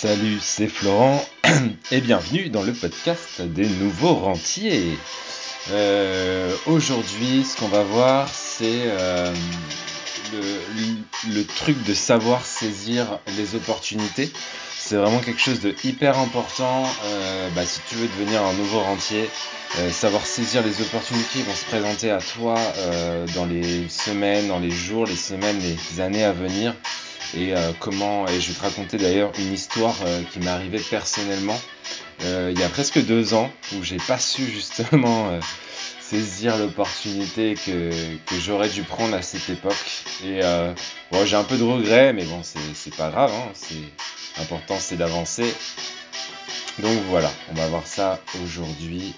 Salut, c'est Florent et bienvenue dans le podcast des nouveaux rentiers. Euh, aujourd'hui, ce qu'on va voir, c'est euh, le, truc de savoir saisir les opportunités. C'est vraiment quelque chose de hyper important euh, bah, si tu veux devenir un nouveau rentier. savoir saisir les opportunités qui vont se présenter à toi dans les semaines, dans les jours, les semaines, les années à venir et euh, comment et je vais te raconter d'ailleurs une histoire euh, qui m'est arrivée personnellement. Euh, il y a presque deux ans où j'ai pas su justement saisir l'opportunité que, que j'aurais dû prendre à cette époque. Et bon, j'ai un peu de regrets mais bon c'est pas grave hein, c'est important c'est d'avancer. Donc voilà on va voir ça aujourd'hui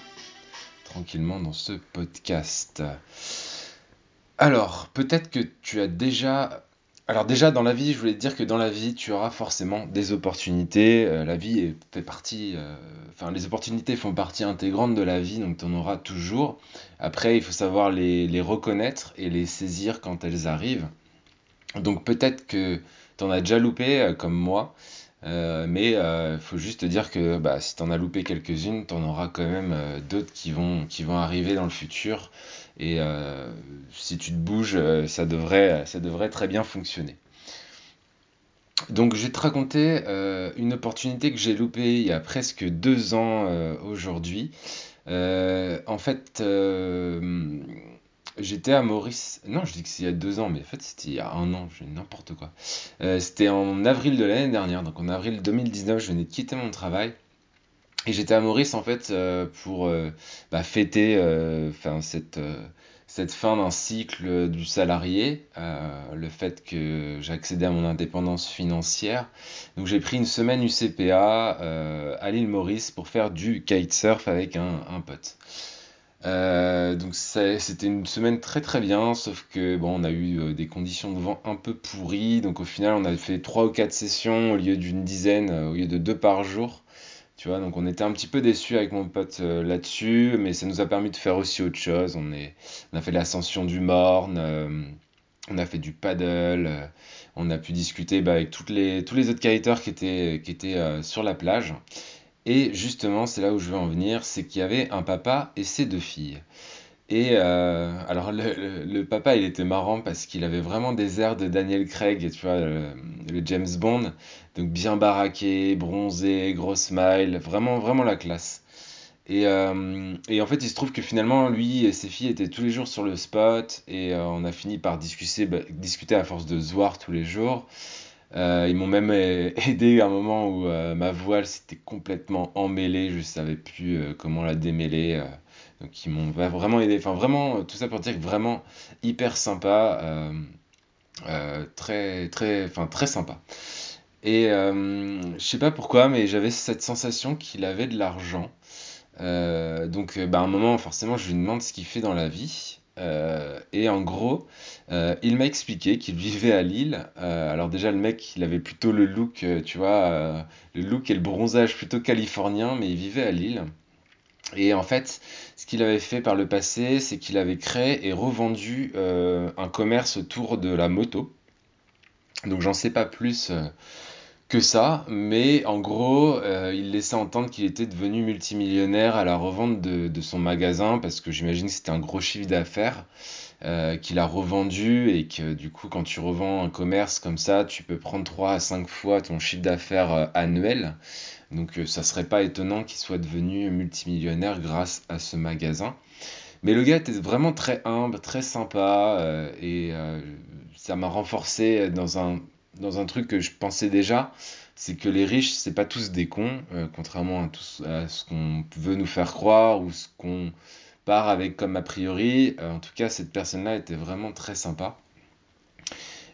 tranquillement dans ce podcast. Alors peut-être que tu as déjà alors déjà dans la vie, je voulais te dire que dans la vie, tu auras forcément des opportunités. Euh, la vie fait partie, euh, enfin les opportunités font partie intégrante de la vie, donc tu en auras toujours. Après, il faut savoir les, reconnaître et les saisir quand elles arrivent. Donc peut-être que tu en as déjà loupé, euh, comme moi, mais il faut juste te dire que bah, si tu en as loupé quelques-unes, tu en auras quand même d'autres qui vont, arriver dans le futur. Et euh, si tu te bouges, euh, ça devrait, ça devrait très bien fonctionner. Donc je vais te raconter euh, une opportunité que j'ai loupée il y a presque deux ans aujourd'hui. en fait, j'étais à Maurice. Non, je dis que c'est il y a deux ans, mais en fait c'était il y a un an, je n'importe quoi. c'était en avril de l'année dernière, donc en avril 2019, je venais de quitter mon travail. Et j'étais à Maurice en fait euh, pour euh, bah, fêter euh, cette, cette fin d'un cycle du salarié, le fait que j'accédais à mon indépendance financière. Donc j'ai pris une semaine UCPA à l'île Maurice pour faire du kitesurf avec un pote. Donc c'était une semaine très très bien, sauf que bon, on a eu des conditions de vent un peu pourries. Donc au final, on a fait trois ou quatre sessions au lieu d'une dizaine, au lieu de deux par jour. Tu vois, donc on était un petit peu déçus avec mon pote euh, là-dessus, mais ça nous a permis de faire aussi autre chose. On, a fait l'ascension du Morne, euh, on a fait du paddle, euh, on a pu discuter bah, avec tous les autres kiteurs qui étaient, qui étaient sur la plage. Et justement, c'est là où je veux en venir, c'est qu'il y avait un papa et ses deux filles. Et euh, alors le, papa, il était marrant parce qu'il avait vraiment des airs de Daniel Craig, tu vois, le, James Bond, donc bien baraqué, bronzé, gros smile, vraiment vraiment la classe. Et, euh, et, en fait, il se trouve que finalement, lui et ses filles étaient tous les jours sur le spot et euh, on a fini par discuter, bah, discuter à force de se tous les jours. Ils m'ont même aidé à un moment où ma voile s'était complètement emmêlée, je savais plus comment la démêler qui m'ont vraiment aidé. Enfin, vraiment, tout ça pour dire que vraiment hyper sympa, euh, euh, très, très, enfin, très sympa. Et euh, je sais pas pourquoi, mais j'avais cette sensation qu'il avait de l'argent. donc, bah, à un moment, forcément, je lui demande ce qu'il fait dans la vie. Et en gros, il m'a expliqué qu'il vivait à Lille. alors déjà, le mec, il avait plutôt le look, tu vois, le look et le bronzage plutôt californien, mais il vivait à Lille. Et en fait, ce qu'il avait fait par le passé, c'est qu'il avait créé et revendu euh, un commerce autour de la moto. Donc j'en sais pas plus euh, que ça, mais en gros, euh, il laissait entendre qu'il était devenu multimillionnaire à la revente de, son magasin, parce que j'imagine que c'était un gros chiffre d'affaires. qu'il a revendu et que du coup quand tu revends un commerce comme ça tu peux prendre 3 à 5 fois ton chiffre d'affaires annuel donc euh, ça serait pas étonnant qu'il soit devenu multimillionnaire grâce à ce magasin. Mais le gars était vraiment très humble, très sympa, euh, et euh, ça m'a renforcé dans un, dans un truc que je pensais déjà, c'est que les riches, c'est pas tous des cons, contrairement à, ce qu'on veut nous faire croire ou ce qu'on part avec comme a priori. en tout cas, cette personne-là était vraiment très sympa.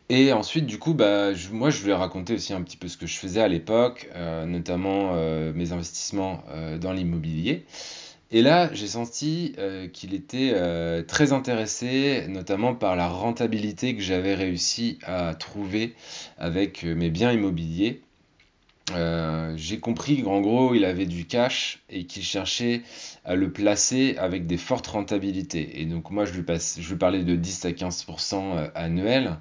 Et ensuite, du coup, bah, moi, je voulais raconter aussi un petit peu ce que je faisais à l'époque, euh, notamment euh, mes investissements euh, dans l'immobilier. Et là, j'ai senti qu'il était très intéressé, notamment par la rentabilité que j'avais réussi à trouver avec mes biens immobiliers. j'ai compris qu'en gros, il avait du cash et qu'il cherchait à le placer avec des fortes rentabilités. Et donc, moi, je lui, passe, je lui parlais de 10 à 15% annuels.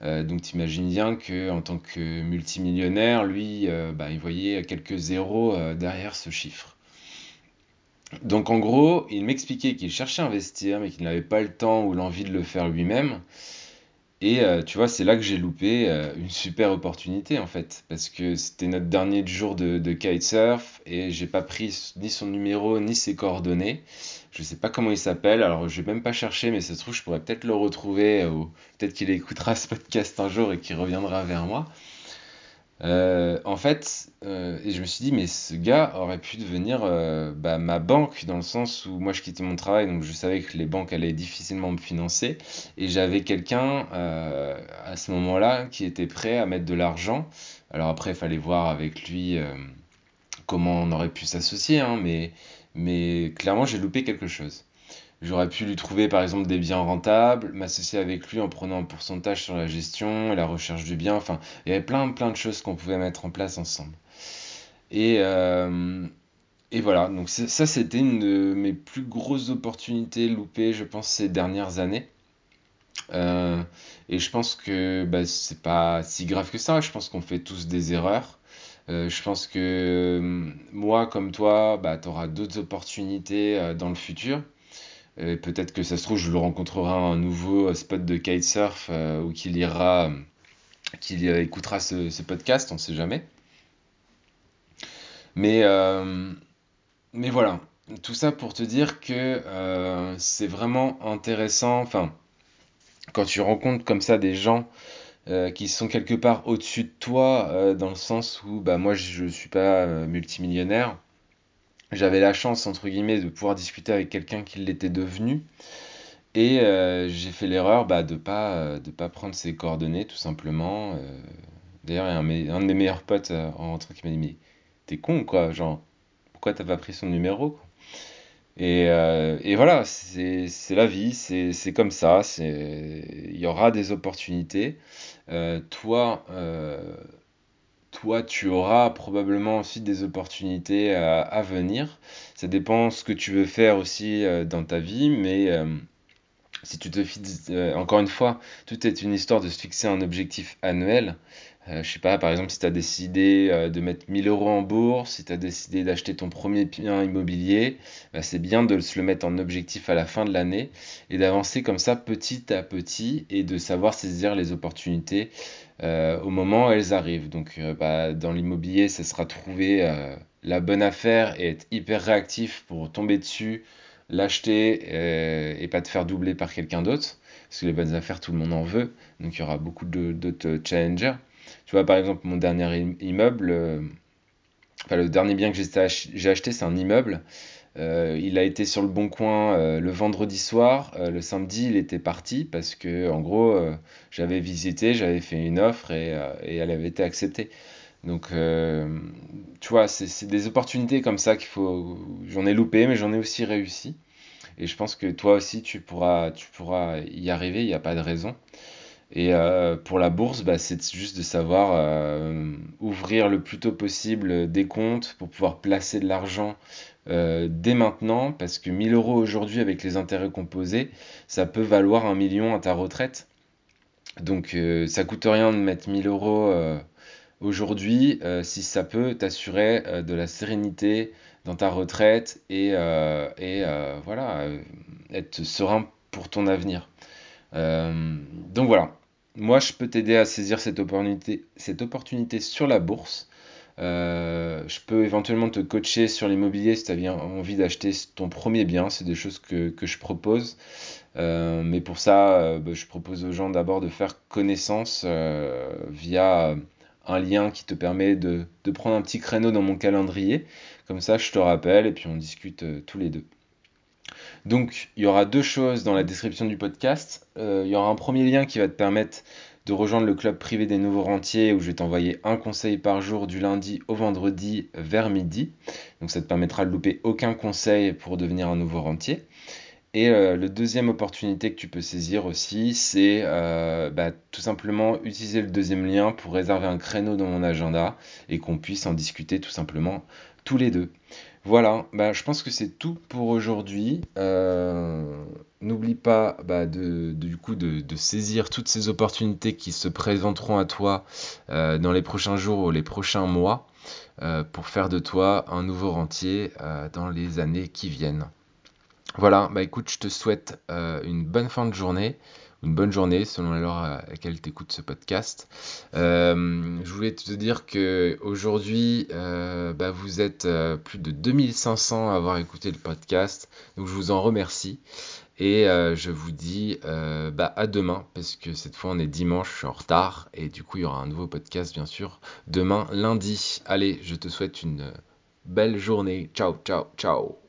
donc t'imagines bien que en tant que multimillionnaire, lui, bah, il voyait quelques zéros derrière ce chiffre. Donc en gros, il m'expliquait qu'il cherchait à investir, mais qu'il n'avait pas le temps ou l'envie de le faire lui-même. Et euh, tu vois, c'est là que j'ai loupé euh, une super opportunité en fait, parce que c'était notre dernier jour de, de kitesurf et j'ai pas pris ni son numéro ni ses coordonnées. Je sais pas comment il s'appelle, alors je vais même pas chercher, mais ça se trouve, je pourrais peut-être le retrouver, ou peut-être qu'il écoutera ce podcast un jour et qu'il reviendra vers moi. Euh, en fait, euh, et je me suis dit, mais ce gars aurait pu devenir euh, bah, ma banque, dans le sens où moi je quittais mon travail, donc je savais que les banques allaient difficilement me financer, et j'avais quelqu'un à ce moment-là qui était prêt à mettre de l'argent. Alors après, il fallait voir avec lui comment on aurait pu s'associer, hein, mais, mais clairement j'ai loupé quelque chose. J'aurais pu lui trouver par exemple des biens rentables, m'associer avec lui en prenant un pourcentage sur la gestion et la recherche du bien. Enfin, il y avait plein, plein de choses qu'on pouvait mettre en place ensemble. Et, euh, voilà, donc ça c'était une de mes plus grosses opportunités loupées, je pense, ces dernières années. Euh, et je pense que bah, c'est pas si grave que ça, je pense qu'on fait tous des erreurs. Euh, je pense que moi, comme toi, bah, tu auras d'autres opportunités dans le futur peut-être que ça se trouve, je le rencontrerai à un nouveau spot de kitesurf euh, ou qu'il ira, qu'il écoutera ce, podcast, on ne sait jamais. Mais, euh, voilà, tout ça pour te dire que euh, c'est vraiment intéressant. Enfin, quand tu rencontres comme ça des gens qui sont quelque part au-dessus de toi, dans le sens où bah, moi je ne suis pas multimillionnaire, j'avais la chance, entre guillemets, de pouvoir discuter avec quelqu'un qui l'était devenu. Et euh, j'ai fait l'erreur bah, de ne pas, euh, de pas prendre ses coordonnées, tout simplement. Euh. D'ailleurs, a un, de mes meilleurs potes en rentrant qui m'a dit Mais t'es con, quoi Genre, pourquoi t'as pas pris son numéro et voilà, c'est la vie, c'est comme ça. Il y aura des opportunités. toi, toi, tu auras probablement aussi des opportunités à, venir. Ça dépend ce que tu veux faire aussi euh, dans ta vie, mais euh, si tu te fixes, euh, encore une fois, tout est une histoire de se fixer un objectif annuel. Je je sais pas, par exemple, si tu as décidé de mettre 1000 euros en bourse, si tu as décidé d'acheter ton premier bien immobilier, bah, c'est bien de se le mettre en objectif à la fin de l'année et d'avancer comme ça petit à petit et de savoir saisir les opportunités euh, au moment où elles arrivent. Donc euh, bah, dans l'immobilier, ça sera trouver euh, la bonne affaire et être hyper réactif pour tomber dessus, l'acheter et pas te faire doubler par quelqu'un d'autre. Parce que les bonnes affaires, tout le monde en veut. Donc il y aura beaucoup d'autres challengers. Tu vois, par exemple, mon dernier immeuble, enfin le dernier bien que j'ai acheté, c'est un immeuble. Euh, il a été sur le bon coin euh, le vendredi soir. Euh, le samedi, il était parti parce que, en gros, j'avais visité, j'avais fait une offre et, elle avait été acceptée. Donc, tu vois, c'est des opportunités comme ça qu'il faut. J'en ai loupé, mais j'en ai aussi réussi. Et je pense que toi aussi, tu pourras, tu pourras y arriver, il n'y a pas de raison. Et pour la bourse, bah, c'est juste de savoir ouvrir le plus tôt possible des comptes pour pouvoir placer de l'argent euh, dès maintenant, parce que 1000 euros aujourd'hui avec les intérêts composés, ça peut valoir un million à ta retraite. Donc euh, ça coûte rien de mettre 1000 euros euh, aujourd'hui si ça peut t'assurer de la sérénité dans ta retraite et, et voilà, être serein pour ton avenir. donc voilà, moi je peux t'aider à saisir cette opportunité, sur la bourse. Euh, je peux éventuellement te coacher sur l'immobilier si tu as envie d'acheter ton premier bien. C'est des choses que, je propose. Euh, mais pour ça, euh, bah, je propose aux gens d'abord de faire connaissance via un lien qui te permet de, prendre un petit créneau dans mon calendrier. Comme ça, je te rappelle et puis on discute tous les deux. Donc, il y aura deux choses dans la description du podcast. il y aura un premier lien qui va te permettre de rejoindre le club privé des nouveaux rentiers où je vais t'envoyer un conseil par jour du lundi au vendredi vers midi. Donc ça te permettra de louper aucun conseil pour devenir un nouveau rentier. Et euh, le deuxième opportunité que tu peux saisir aussi, c'est euh, bah, tout simplement utiliser le deuxième lien pour réserver un créneau dans mon agenda et qu'on puisse en discuter tout simplement tous les deux. Voilà, bah, je pense que c'est tout pour aujourd'hui. Euh, n'oublie pas bah, de, du coup de, saisir toutes ces opportunités qui se présenteront à toi dans les prochains jours ou les prochains mois pour faire de toi un nouveau rentier dans les années qui viennent. Voilà, bah écoute, je te souhaite euh, une bonne fin de journée, une bonne journée selon l'heure à laquelle tu écoutes ce podcast. Euh, je voulais te dire que aujourd'hui, euh, bah, vous êtes plus de 2500 à avoir écouté le podcast, donc je vous en remercie. Et je vous dis bah, à demain, parce que cette fois on est dimanche, je suis en retard, et du coup il y aura un nouveau podcast bien sûr demain lundi. Allez, je te souhaite une belle journée. Ciao, ciao, ciao.